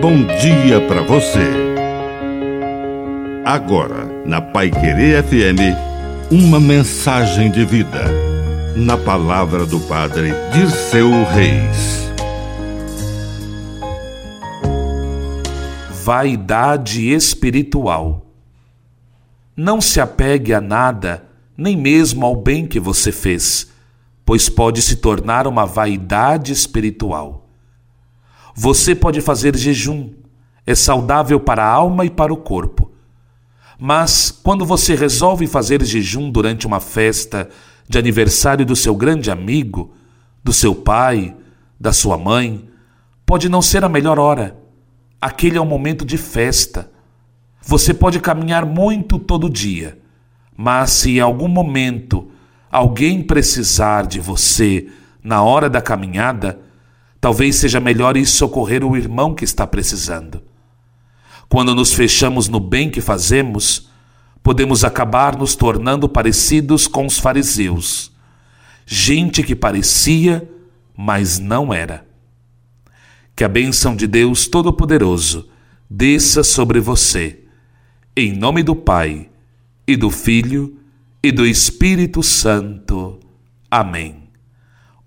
bom dia para você. Agora, na Pai Querer FM, uma mensagem de vida. Na palavra do Padre Dirceu Reis. Vaidade espiritual. Não se apegue a nada, nem mesmo ao bem que você fez, pois pode se tornar uma vaidade espiritual. Você pode fazer jejum, é saudável para a alma e para o corpo. Mas quando você resolve fazer jejum durante uma festa de aniversário do seu grande amigo, do seu pai, da sua mãe, pode não ser a melhor hora. Aquele é um momento de festa. Você pode caminhar muito todo dia, mas se em algum momento alguém precisar de você na hora da caminhada, Talvez seja melhor ir socorrer o irmão que está precisando. Quando nos fechamos no bem que fazemos, podemos acabar nos tornando parecidos com os fariseus, gente que parecia, mas não era. Que a bênção de Deus Todo-Poderoso desça sobre você, em nome do Pai, e do Filho, e do Espírito Santo. Amém.